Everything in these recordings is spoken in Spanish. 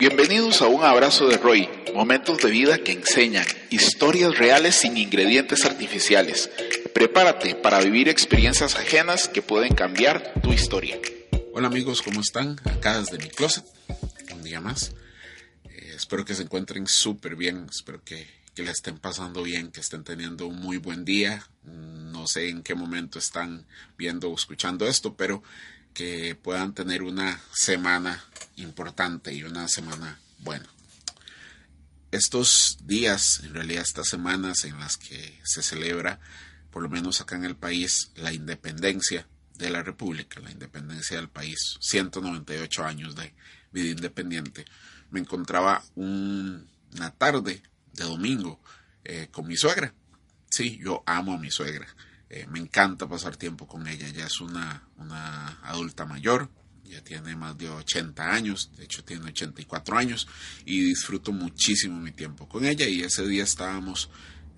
Bienvenidos a un abrazo de Roy, momentos de vida que enseñan, historias reales sin ingredientes artificiales. Prepárate para vivir experiencias ajenas que pueden cambiar tu historia. Hola amigos, ¿cómo están? Acá desde mi closet, un día más. Eh, espero que se encuentren súper bien, espero que, que la estén pasando bien, que estén teniendo un muy buen día. No sé en qué momento están viendo o escuchando esto, pero que puedan tener una semana importante y una semana buena. Estos días, en realidad estas semanas en las que se celebra, por lo menos acá en el país, la independencia de la República, la independencia del país, 198 años de vida independiente, me encontraba una tarde de domingo eh, con mi suegra. Sí, yo amo a mi suegra. Eh, me encanta pasar tiempo con ella. Ella es una, una adulta mayor, ya tiene más de 80 años, de hecho tiene 84 años, y disfruto muchísimo mi tiempo con ella. Y ese día estábamos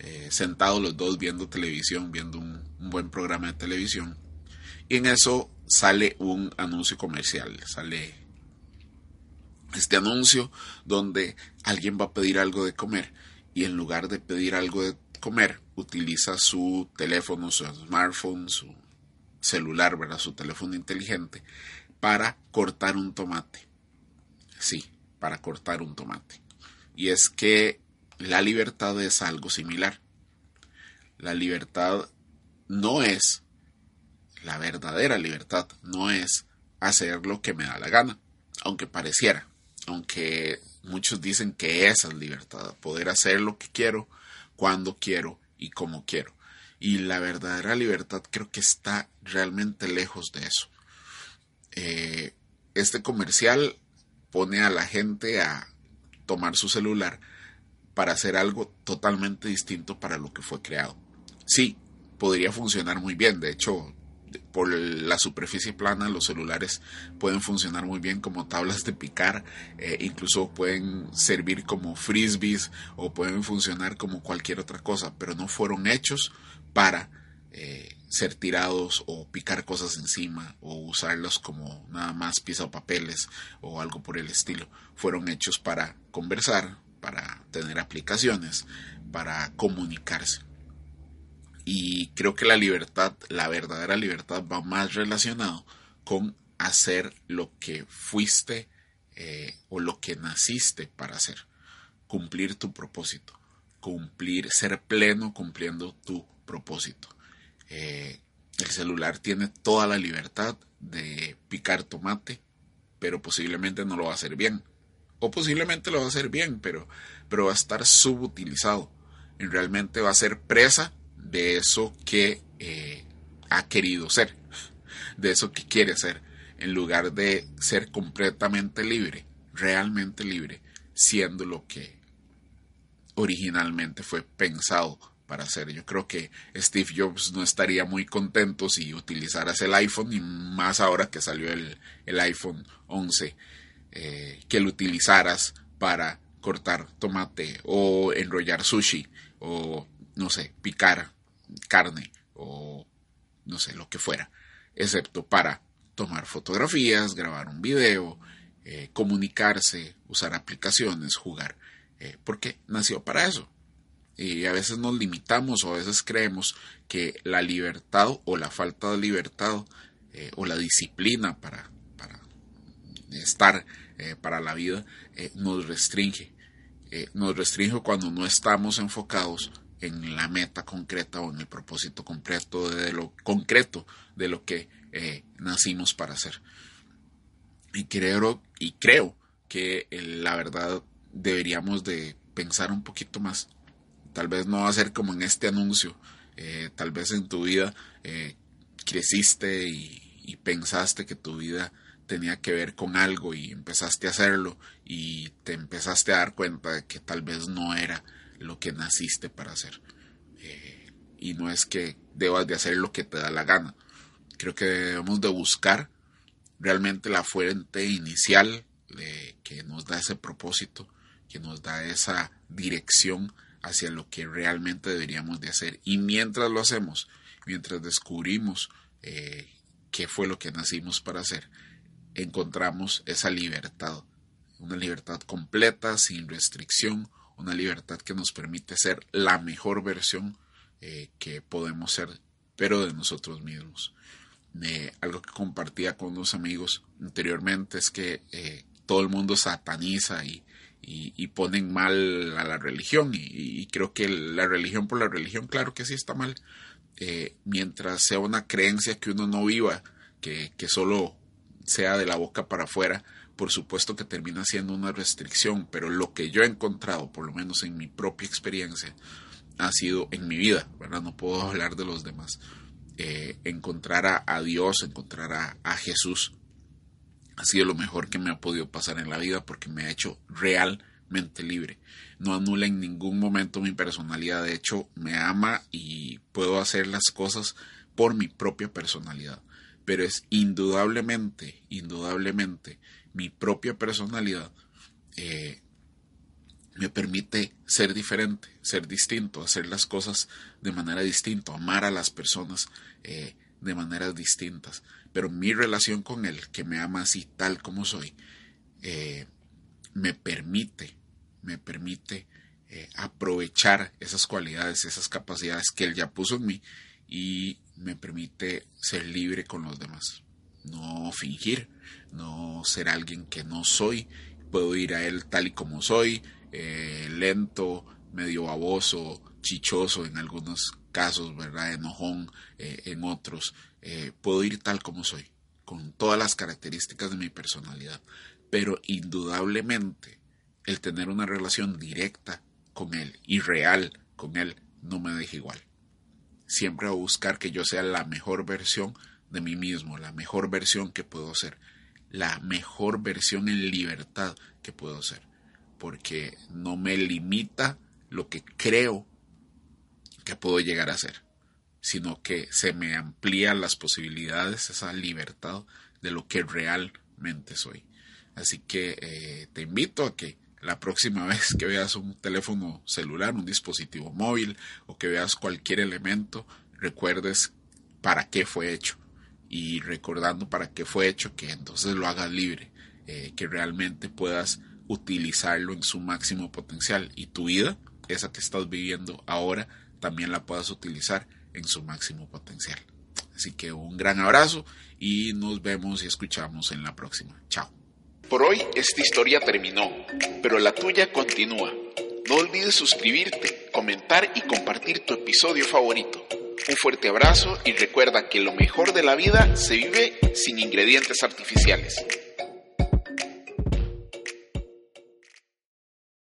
eh, sentados los dos viendo televisión, viendo un, un, buen programa de televisión. Y en eso sale un anuncio comercial, sale este anuncio donde alguien va a pedir algo de comer y en lugar de pedir algo de comer, utiliza su teléfono, su smartphone, su celular, ¿verdad? Su teléfono inteligente para cortar un tomate. Sí, para cortar un tomate. Y es que la libertad es algo similar. La libertad no es, la verdadera libertad no es hacer lo que me da la gana, aunque pareciera, aunque muchos dicen que esa es libertad, poder hacer lo que quiero, cuando quiero y como quiero. Y la verdadera libertad creo que está realmente lejos de eso. Eh, este comercial pone a la gente a tomar su celular para hacer algo totalmente distinto para lo que fue creado. Sí, podría funcionar muy bien. De hecho, por la superficie plana los celulares pueden funcionar muy bien como tablas de picar, eh, incluso pueden servir como frisbees o pueden funcionar como cualquier otra cosa, pero no fueron hechos para eh, ser tirados o picar cosas encima o usarlos como nada más papeles o algo por el estilo. Fueron hechos para conversar, para tener aplicaciones, para comunicarse. Y creo que la libertad, la verdadera libertad, va más relacionado con hacer lo que fuiste eh, o lo que naciste para hacer. Cumplir tu propósito. Cumplir, ser pleno cumpliendo tu propósito. Eh, el celular tiene toda la libertad de picar tomate, pero posiblemente no lo va a hacer bien. O posiblemente lo va a hacer bien, pero, pero va a estar subutilizado. Y realmente va a ser presa de eso que eh, ha querido ser, de eso que quiere ser, en lugar de ser completamente libre, realmente libre, siendo lo que originalmente fue pensado para ser. Yo creo que Steve Jobs no estaría muy contento si utilizaras el iPhone, y más ahora que salió el, el iPhone 11, eh, que lo utilizaras para cortar tomate o enrollar sushi o no sé, picar carne o no sé, lo que fuera, excepto para tomar fotografías, grabar un video, eh, comunicarse, usar aplicaciones, jugar, eh, porque nació para eso. Y a veces nos limitamos o a veces creemos que la libertad o la falta de libertad eh, o la disciplina para, para estar para la vida nos restringe. nos restringe cuando no estamos enfocados en la meta concreta o en el propósito concreto de lo concreto de lo que eh, nacimos para hacer. Y creo, y creo que eh, la verdad deberíamos de pensar un poquito más. Tal vez no va a ser como en este anuncio. Eh, tal vez en tu vida creciste y pensaste que tu vida tenía que ver con algo y empezaste a hacerlo y te empezaste a dar cuenta de que tal vez no era lo que naciste para hacer. Eh, y no es que debas de hacer lo que te da la gana. Creo que debemos de buscar realmente la fuente inicial de, que nos da ese propósito, que nos da esa dirección hacia lo que realmente deberíamos de hacer. Y mientras lo hacemos, mientras descubrimos eh, qué fue lo que nacimos para hacer, encontramos esa libertad, una libertad completa, sin restricción, una libertad que nos permite ser la mejor versión eh, que podemos ser, pero de nosotros mismos. Eh, algo que compartía con unos amigos anteriormente es que todo el mundo sataniza y, y, ponen mal a la religión. Y, creo que la religión por la religión, claro que sí está mal. Eh, mientras sea una creencia que uno no viva, que, que solo sea de la boca para afuera, por supuesto que termina siendo una restricción, pero lo que yo he encontrado, por lo menos en mi propia experiencia, ha sido en mi vida, ¿verdad? No puedo hablar de los demás. Eh, encontrar a, Dios, encontrar a, a, Jesús, ha sido lo mejor que me ha podido pasar en la vida porque me ha hecho realmente libre. No anula en ningún momento mi personalidad, de hecho me ama y puedo hacer las cosas por mi propia personalidad. Pero es indudablemente, indudablemente, mi propia personalidad eh, me permite ser diferente, ser distinto, hacer las cosas de manera distinta, amar a las personas eh, de maneras distintas pero mi relación con Él, que me ama así tal como soy, eh, me permite, me permite aprovechar esas cualidades, esas capacidades que Él ya puso en mí y me permite ser libre con los demás. No fingir, no ser alguien que no soy. Puedo ir a Él tal y como soy, eh, lento, medio baboso, chichoso en algunos casos, ¿verdad? Enojón en otros. Eh, puedo ir tal como soy, con todas las características de mi personalidad, pero indudablemente el tener una relación directa con Él y real con Él no me deja igual. Siempre a buscar que yo sea la mejor versión de mí mismo, la mejor versión que puedo ser, la mejor versión en libertad que puedo ser, porque no me limita lo que creo que puedo llegar a ser sino que se me amplían las posibilidades, esa libertad de lo que realmente soy. Así que eh, te invito a que la próxima vez que veas un teléfono celular, un dispositivo móvil o que veas cualquier elemento, recuerdes para qué fue hecho. Y recordando para qué fue hecho, que entonces lo hagas libre, eh, que realmente puedas utilizarlo en su máximo potencial y tu vida, esa que estás viviendo ahora, también la puedas utilizar en su máximo potencial. Así que un gran abrazo y nos vemos y escuchamos en la próxima. Chao. Por hoy esta historia terminó, pero la tuya continúa. No olvides suscribirte, comentar y compartir tu episodio favorito. Un fuerte abrazo y recuerda que lo mejor de la vida se vive sin ingredientes artificiales.